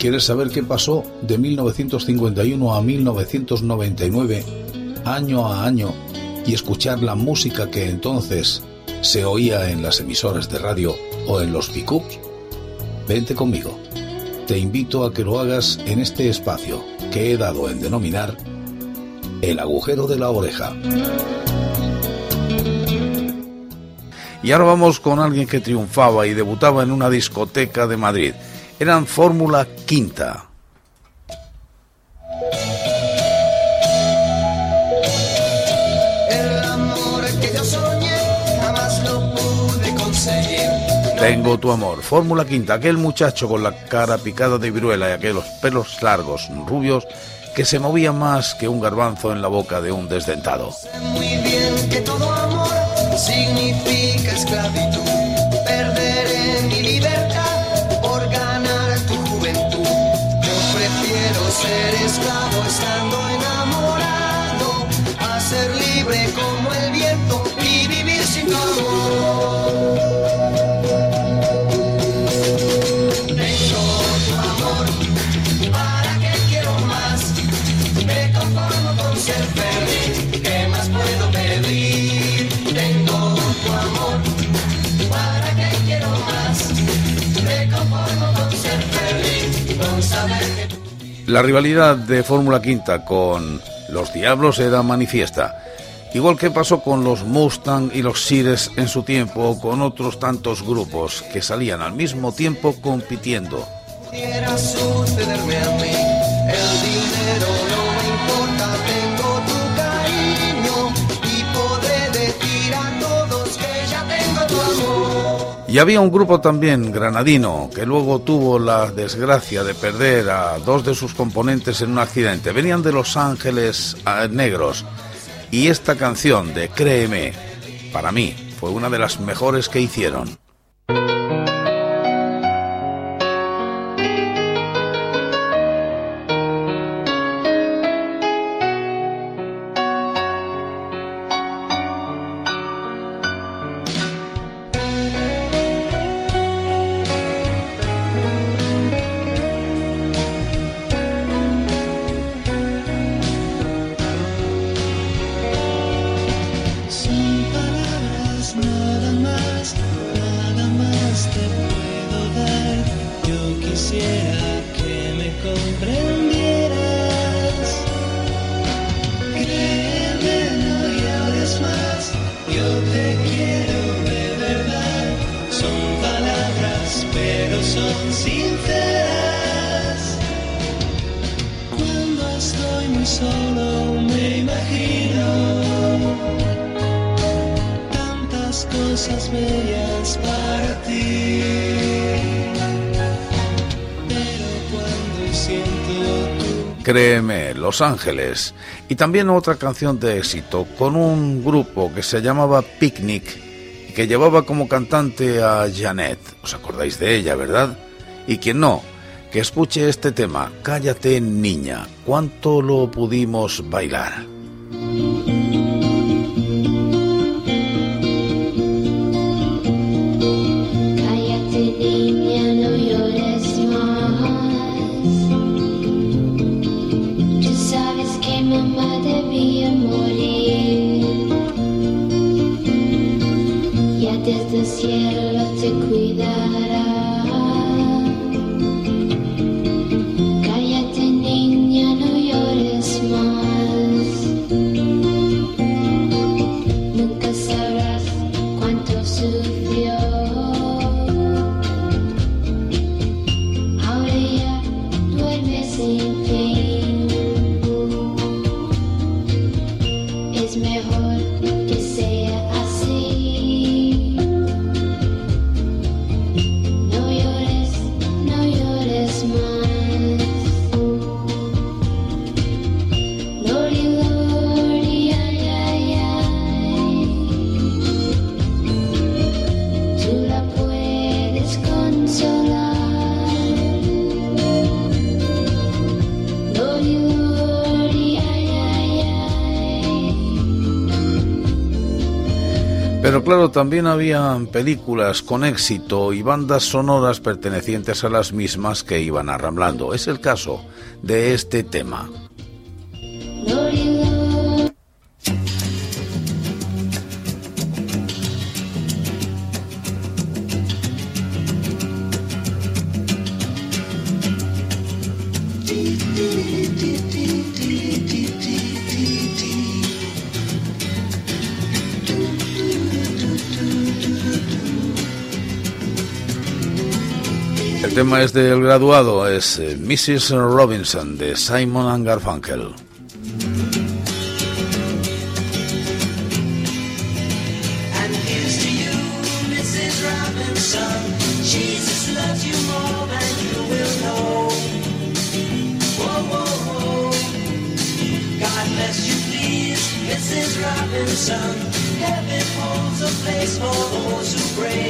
¿Quieres saber qué pasó de 1951 a 1999, año a año, y escuchar la música que entonces se oía en las emisoras de radio o en los pickups? Vente conmigo. Te invito a que lo hagas en este espacio que he dado en denominar el agujero de la oreja. Y ahora vamos con alguien que triunfaba y debutaba en una discoteca de Madrid. Eran Fórmula Quinta. Tengo tu amor. Fórmula Quinta, aquel muchacho con la cara picada de viruela y aquellos pelos largos, rubios, que se movía más que un garbanzo en la boca de un desdentado. Muy bien que todo amor significa esclavitud. La rivalidad de Fórmula Quinta con los Diablos era manifiesta, igual que pasó con los Mustang y los Sires en su tiempo o con otros tantos grupos que salían al mismo tiempo compitiendo. Y había un grupo también granadino que luego tuvo la desgracia de perder a dos de sus componentes en un accidente. Venían de Los Ángeles Negros y esta canción de Créeme, para mí, fue una de las mejores que hicieron. Créeme, Los Ángeles. Y también otra canción de éxito con un grupo que se llamaba Picnic y que llevaba como cantante a Janet. ¿Os acordáis de ella, verdad? Y quien no, que escuche este tema, Cállate niña, ¿cuánto lo pudimos bailar? Claro, también había películas con éxito y bandas sonoras pertenecientes a las mismas que iban arramblando. Es el caso de este tema. Es del graduado, es eh, Mrs. Robinson de Simon and Garfunkel. Robinson. Heaven holds a place for those who pray.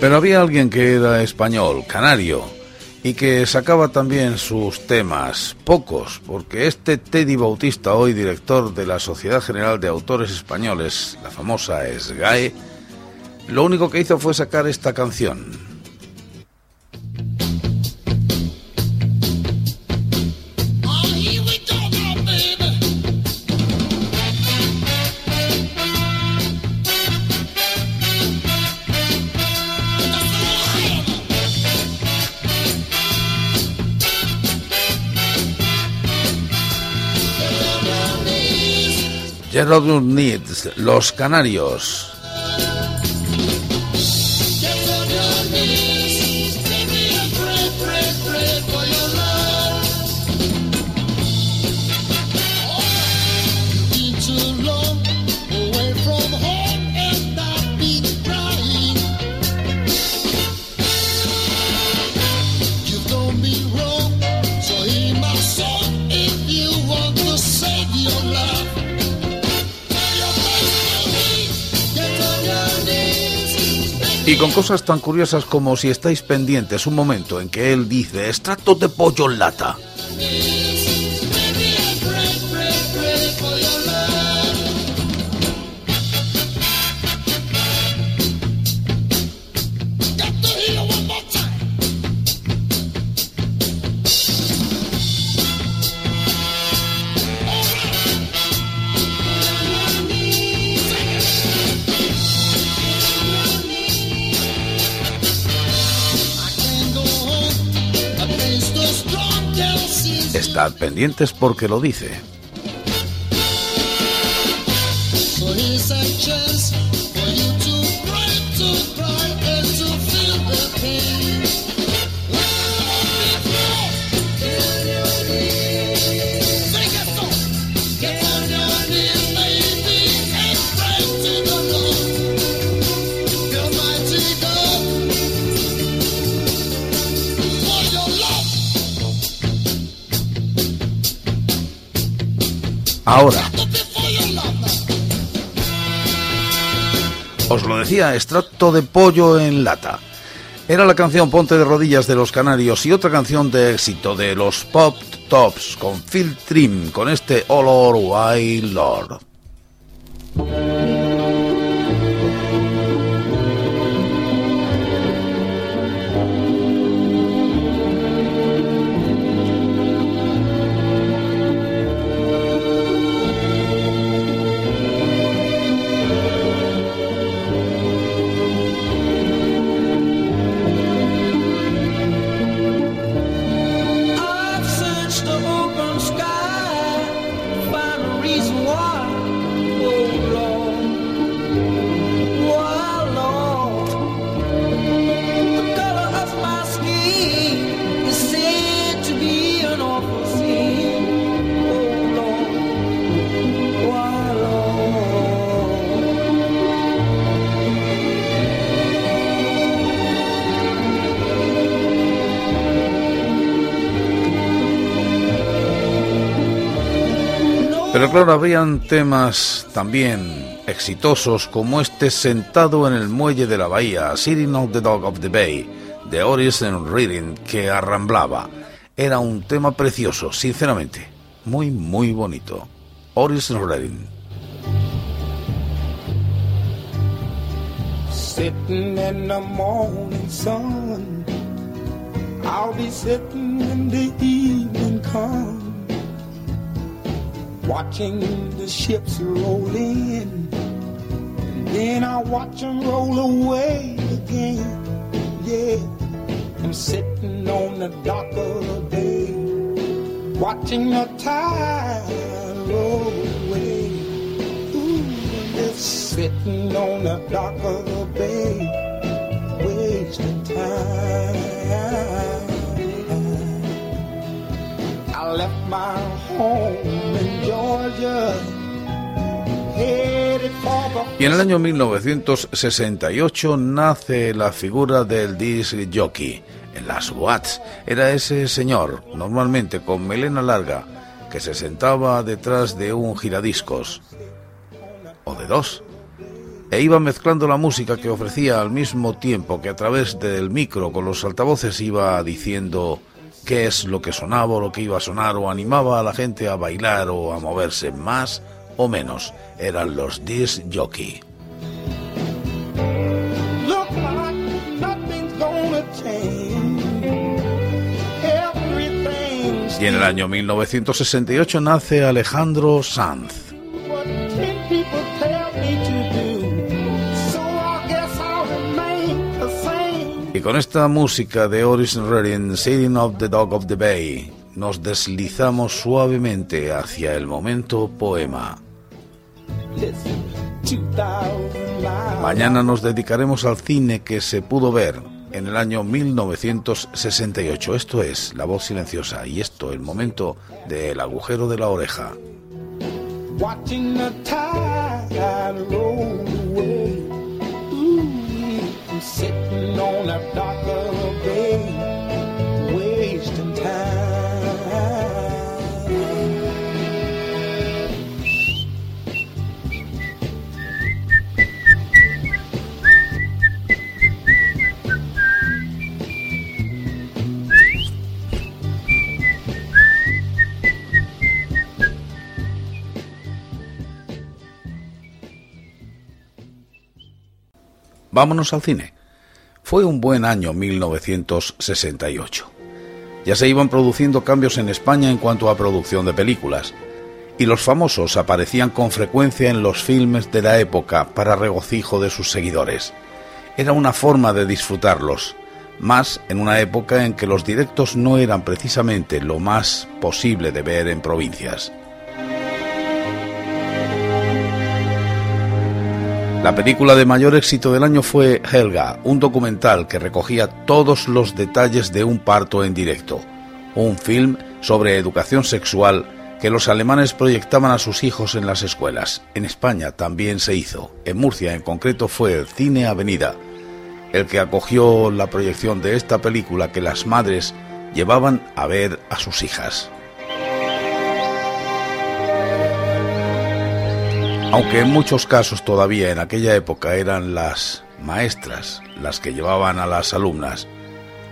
Pero había alguien que era español, canario, y que sacaba también sus temas, pocos, porque este Teddy Bautista, hoy director de la Sociedad General de Autores Españoles, la famosa SGAE, lo único que hizo fue sacar esta canción. Gerald Needs, Los Canarios. Con cosas tan curiosas como si estáis pendientes un momento en que él dice extracto de pollo en lata. Estad pendientes porque lo dice. Ahora, os lo decía, extracto de pollo en lata. Era la canción Ponte de rodillas de los Canarios y otra canción de éxito de los Pop Tops con Phil Trim con este Lord, Why Lord. Pero claro, habrían temas también exitosos como este sentado en el muelle de la bahía, Sitting on the Dog of the Bay, de Oris and Reading, que arramblaba. Era un tema precioso, sinceramente, muy, muy bonito. Oris and Reading. Sitting in the morning sun, I'll be sitting the evening. Watching the ships roll in. And then I watch them roll away again. Yeah, I'm sitting on the dock of the bay, watching the tide roll away. Ooh, just sitting on the dock of the bay, wasting time. Y en el año 1968 nace la figura del disc jockey en las Watts. Era ese señor, normalmente con melena larga, que se sentaba detrás de un giradiscos, o de dos, e iba mezclando la música que ofrecía al mismo tiempo que a través del micro con los altavoces iba diciendo qué es lo que sonaba o lo que iba a sonar o animaba a la gente a bailar o a moverse más o menos. Eran los disc jockey. Y en el año 1968 nace Alejandro Sanz. Y con esta música de Oris Redding, Sailing of the Dog of the Bay, nos deslizamos suavemente hacia el momento poema. Listen, 2,000 miles. Mañana nos dedicaremos al cine que se pudo ver en el año 1968. Esto es La Voz Silenciosa y esto el momento del agujero de la oreja. Sitting on a dock wasting time. Vámonos al cine. Fue un buen año 1968. Ya se iban produciendo cambios en España en cuanto a producción de películas, y los famosos aparecían con frecuencia en los filmes de la época para regocijo de sus seguidores. Era una forma de disfrutarlos, más en una época en que los directos no eran precisamente lo más posible de ver en provincias. La película de mayor éxito del año fue Helga, un documental que recogía todos los detalles de un parto en directo, un film sobre educación sexual que los alemanes proyectaban a sus hijos en las escuelas. En España también se hizo, en Murcia en concreto fue el Cine Avenida, el que acogió la proyección de esta película que las madres llevaban a ver a sus hijas. Aunque en muchos casos todavía en aquella época eran las maestras las que llevaban a las alumnas,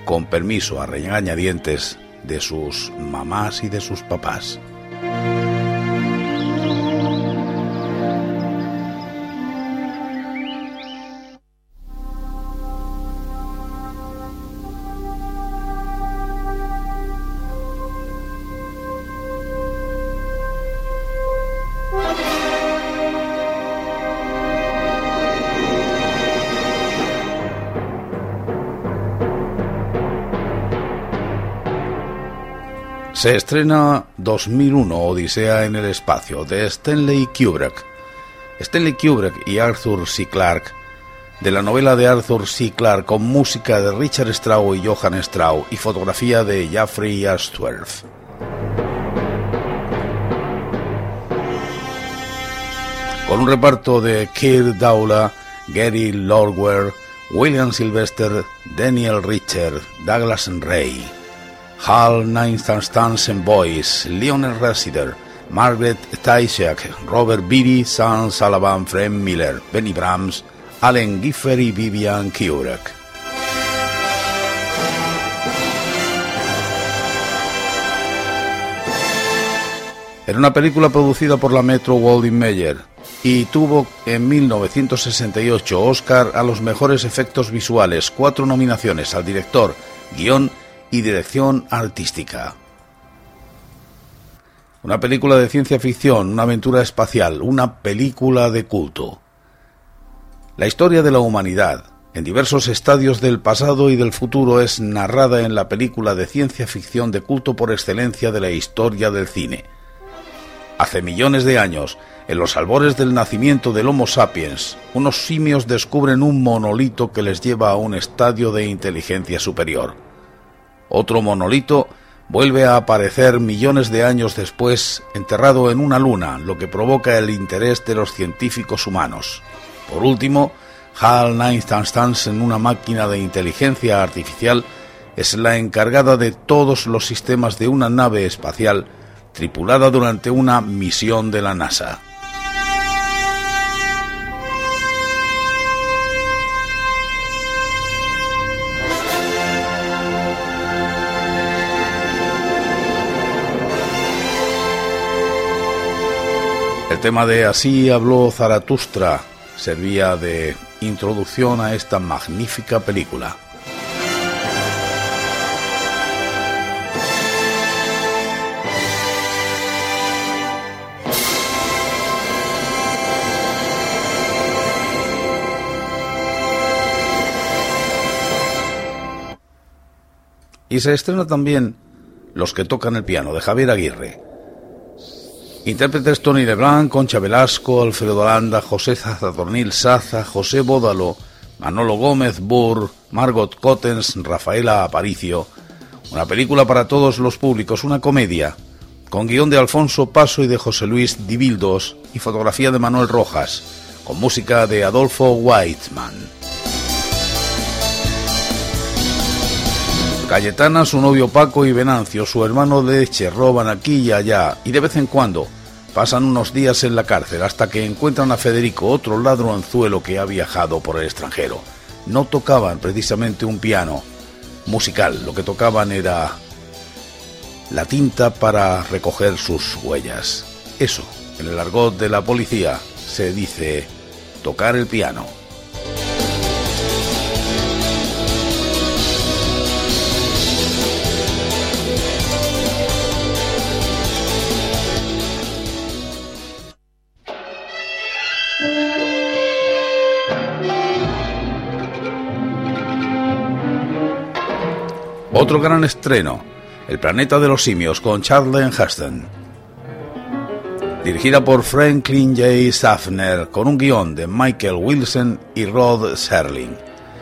con permiso a regañadientes de sus mamás y de sus papás. Se estrena 2001 Odisea en el espacio de Stanley Kubrick. Stanley Kubrick y Arthur C. Clarke, de la novela de Arthur C. Clarke con música de Richard Strauss y Johann Strauss y fotografía de Jeffrey Ashworth. Con un reparto de Keir Dowla, Gary Lorwer, William Sylvester, Daniel Richard, Douglas Ray. Hal Ninestanstansen Boys, Lionel Resider, Margaret Taishak, Robert Beatty, Sam Sullivan, Fred Miller, Benny Brahms, Allen Giffer y Vivian Kurak. Era una película producida por la Metro Goldwyn Mayer y tuvo en 1968 Oscar a los mejores efectos visuales, cuatro nominaciones al director, guion y dirección artística. Una película de ciencia ficción, una aventura espacial, una película de culto. La historia de la humanidad, en diversos estadios del pasado y del futuro, es narrada en la película de ciencia ficción de culto por excelencia de la historia del cine. Hace millones de años, en los albores del nacimiento del Homo sapiens, unos simios descubren un monolito que les lleva a un estadio de inteligencia superior. Otro monolito vuelve a aparecer millones de años después enterrado en una luna, lo que provoca el interés de los científicos humanos. Por último, HAL 9 en una máquina de inteligencia artificial es la encargada de todos los sistemas de una nave espacial tripulada durante una misión de la NASA. Tema de Así habló Zaratustra servía de introducción a esta magnífica película. Y se estrena también Los que tocan el piano de Javier Aguirre. Intérpretes Tony Leblanc, Concha Velasco, Alfredo Landa, José Zazatornil Saza, José Bódalo, Manolo Gómez Burr, Margot Cottens, Rafaela Aparicio. Una película para todos los públicos, una comedia, con guion de Alfonso Paso y de José Luis Dibildos y fotografía de Manuel Rojas, con música de Adolfo Whiteman. Cayetana, su novio Paco y Venancio, su hermano leche, roban aquí y allá y de vez en cuando pasan unos días en la cárcel hasta que encuentran a Federico, otro ladronzuelo que ha viajado por el extranjero. No tocaban precisamente un piano musical, lo que tocaban era la tinta para recoger sus huellas. Eso, en el argot de la policía, se dice tocar el piano. Otro gran estreno, El planeta de los simios con Charlton Heston. Dirigida por Franklin J. Safner con un guion de Michael Wilson y Rod Serling,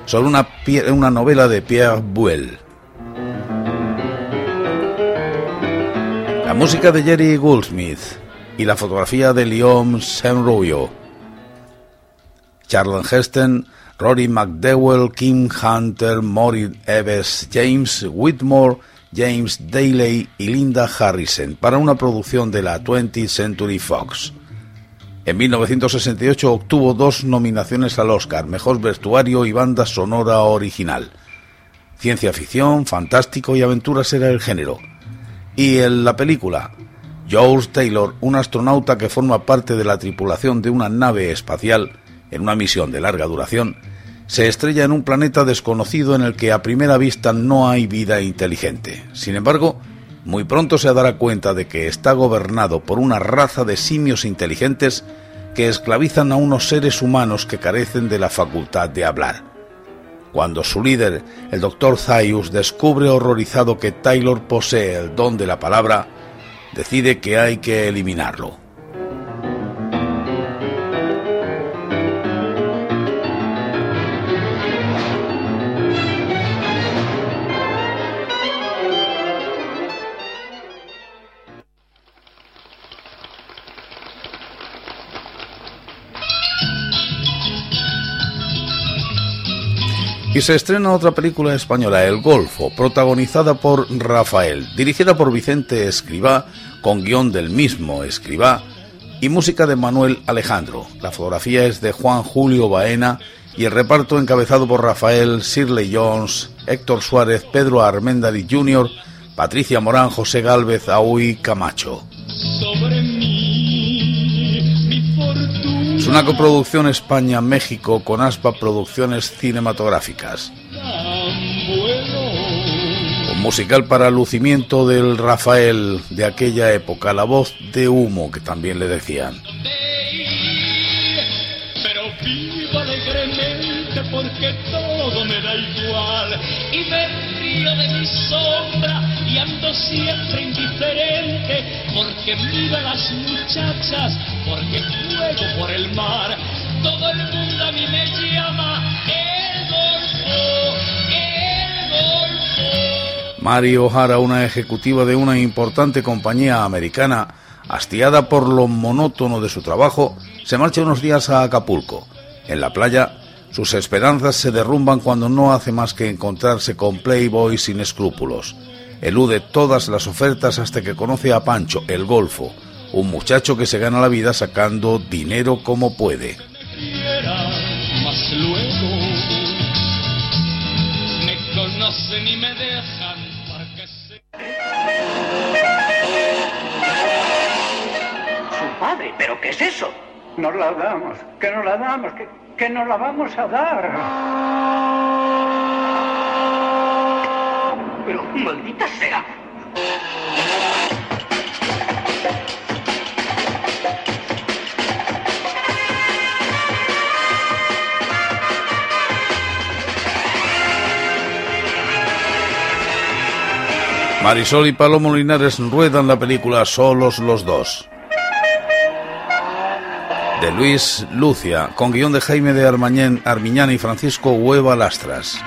sobre una, una novela de Pierre Bouel. La música de Jerry Goldsmith y la fotografía de Leon Senroyo. Charlton Heston, Rory McDowell, Kim Hunter, Maureen Eves, James Whitmore, James Daly y Linda Harrison para una producción de la 20th Century Fox. En 1968 obtuvo dos nominaciones al Oscar, Mejor Vestuario y Banda Sonora Original. Ciencia ficción, fantástico y aventuras era el género. Y en la película, George Taylor, un astronauta que forma parte de la tripulación de una nave espacial en una misión de larga duración, se estrella en un planeta desconocido en el que a primera vista no hay vida inteligente. Sin embargo, muy pronto se dará cuenta de que está gobernado por una raza de simios inteligentes que esclavizan a unos seres humanos que carecen de la facultad de hablar. Cuando su líder, el Dr. Zaius, descubre horrorizado que Taylor posee el don de la palabra, decide que hay que eliminarlo. Y se estrena otra película española, El Golfo, protagonizada por Rafael, dirigida por Vicente Escribá, con guion del mismo escribá y música de Manuel Alejandro. La fotografía es de Juan Julio Baena y el reparto encabezado por Rafael, Shirley Jones, Héctor Suárez, Pedro Armendari Jr., Patricia Morán, José Gálvez, Aui Camacho. Es una coproducción España-México con ASPA Producciones Cinematográficas. Un musical para lucimiento del Rafael de aquella época, la voz de humo que también le decían. Porque todo me da igual de mi sombra y ando siempre indiferente porque miro a las muchachas, porque juego por el mar. Todo el mundo a mí me llama el golfo, el golfo. Mari O'Hara, una ejecutiva de una importante compañía americana, hastiada por lo monótono de su trabajo, se marcha unos días a Acapulco. En la playa, sus esperanzas se derrumban cuando no hace más que encontrarse con Playboy sin escrúpulos. Elude todas las ofertas hasta que conoce a Pancho, el Golfo, un muchacho que se gana la vida sacando dinero como puede. Su padre, ¿pero qué es eso? Nos la damos, que nos la damos, que, que nos la vamos a dar. Pero maldita sea. Marisol y Palomo Linares ruedan la película Solos los dos. De Luis Lucia, con guion de Jaime de Armañén, Armiñán y Francisco Hueva Lastras.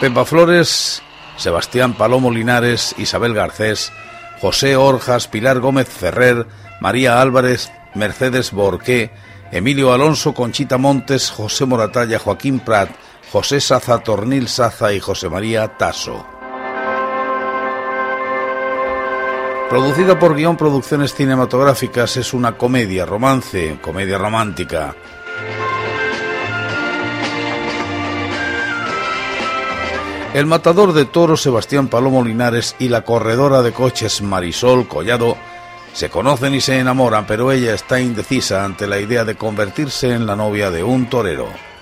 Pepa Flores, Sebastián Palomo Linares, Isabel Garcés, José Orjas, Pilar Gómez Ferrer, María Álvarez, Mercedes Borqué, Emilio Alonso, Conchita Montes, José Moratalla, Joaquín Prat, José Saza, Tornil Saza y José María Tasso. Producida por Guión Producciones Cinematográficas, es una comedia, romance, comedia romántica. El matador de toros Sebastián Palomo Linares y la corredora de coches Marisol Collado se conocen y se enamoran, pero ella está indecisa ante la idea de convertirse en la novia de un torero.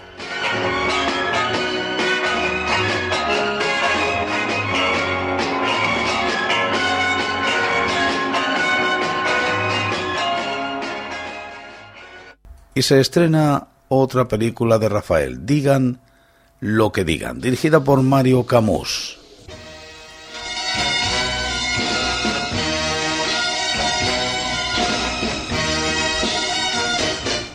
Y se estrena otra película de Rafael, Digan lo que digan, dirigida por Mario Camus.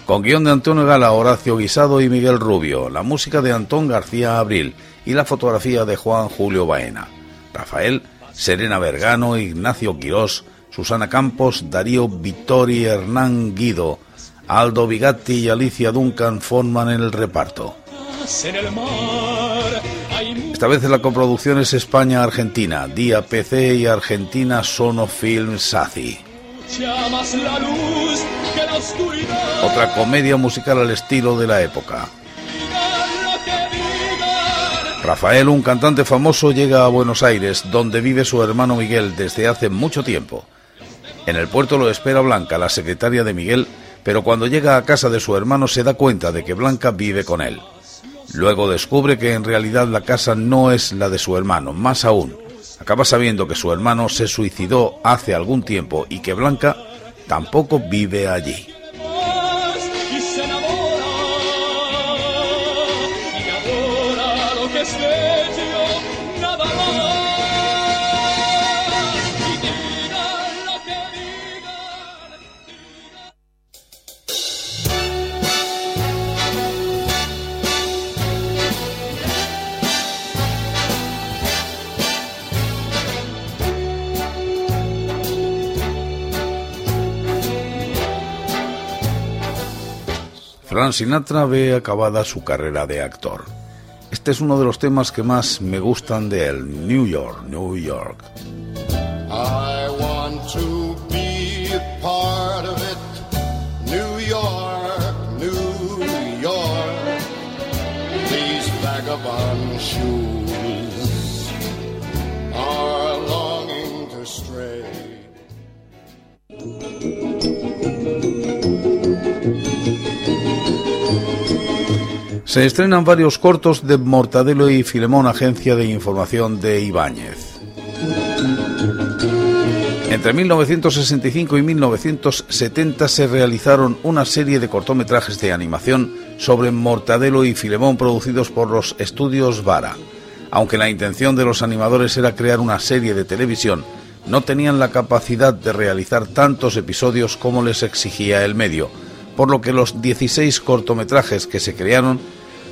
Con guion de Antonio Gala, Horacio Guisado y Miguel Rubio, la música de Antón García Abril y la fotografía de Juan Julio Baena. Rafael, Serena Vergano, Ignacio Quirós, Susana Campos, Darío Vittori, Hernán Guido, Aldo Bigatti y Alicia Duncan forman el reparto. Esta vez la coproducción es España-Argentina, Día PC y Argentina Sono Film oscuridad. Otra comedia musical al estilo de la época. Rafael, un cantante famoso, llega a Buenos Aires, donde vive su hermano Miguel desde hace mucho tiempo. En el puerto lo espera Blanca, la secretaria de Miguel, pero cuando llega a casa de su hermano se da cuenta de que Blanca vive con él. Luego descubre que en realidad la casa no es la de su hermano, más aún. Acaba sabiendo que su hermano se suicidó hace algún tiempo y que Blanca tampoco vive allí. Frank Sinatra ve acabada su carrera de actor. Este es uno de los temas que más me gustan de él, New York, New York. Se estrenan varios cortos de Mortadelo y Filemón, agencia de información de Ibáñez. Entre 1965 y 1970 se realizaron una serie de cortometrajes de animación sobre Mortadelo y Filemón producidos por los estudios Vara. Aunque la intención de los animadores era crear una serie de televisión, no tenían la capacidad de realizar tantos episodios como les exigía el medio, por lo que los 16 cortometrajes que se crearon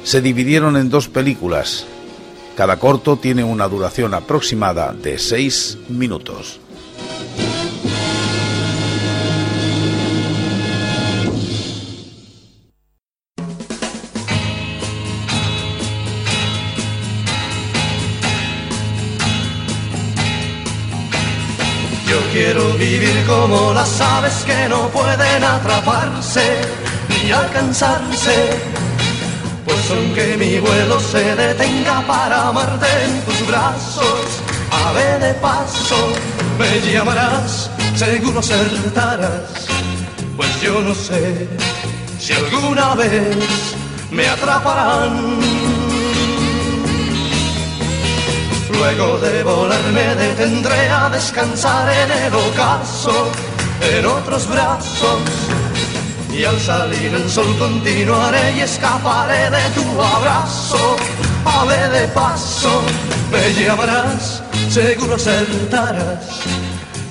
se dividieron en dos películas. Cada corto tiene una duración aproximada de 6 minutos. Quiero vivir como las aves que no pueden atraparse ni alcanzarse. Pues aunque mi vuelo se detenga para amarte en tus brazos, ave de paso, me llamarás, seguro acertarás. Pues yo no sé si alguna vez me atraparán. Luego de volar me detendré a descansar en el ocaso, en otros brazos. Y al salir el sol continuaré y escaparé de tu abrazo. Ave de paso, me llamarás, seguro acertarás.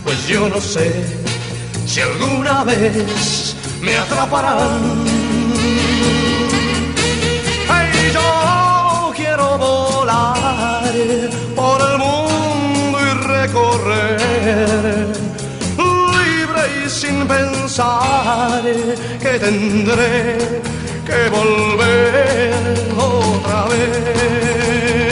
Pues yo no sé si alguna vez me atraparán. Hey, yo quiero volar y recorrer libre y sin pensar que tendré que volver otra vez.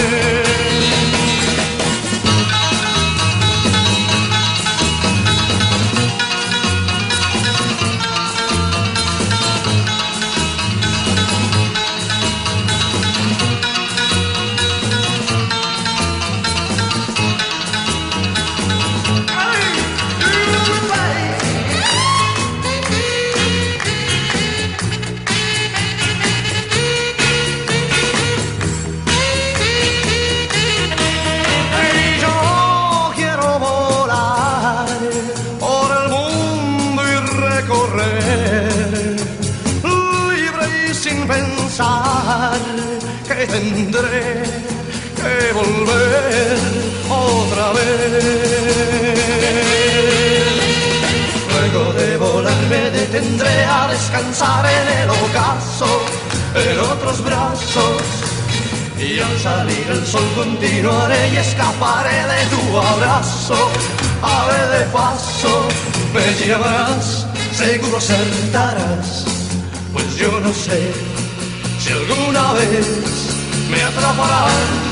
Abrazo. Ave de paso, me llamarás, seguro acertarás. Pues yo no sé si alguna vez me atraparán.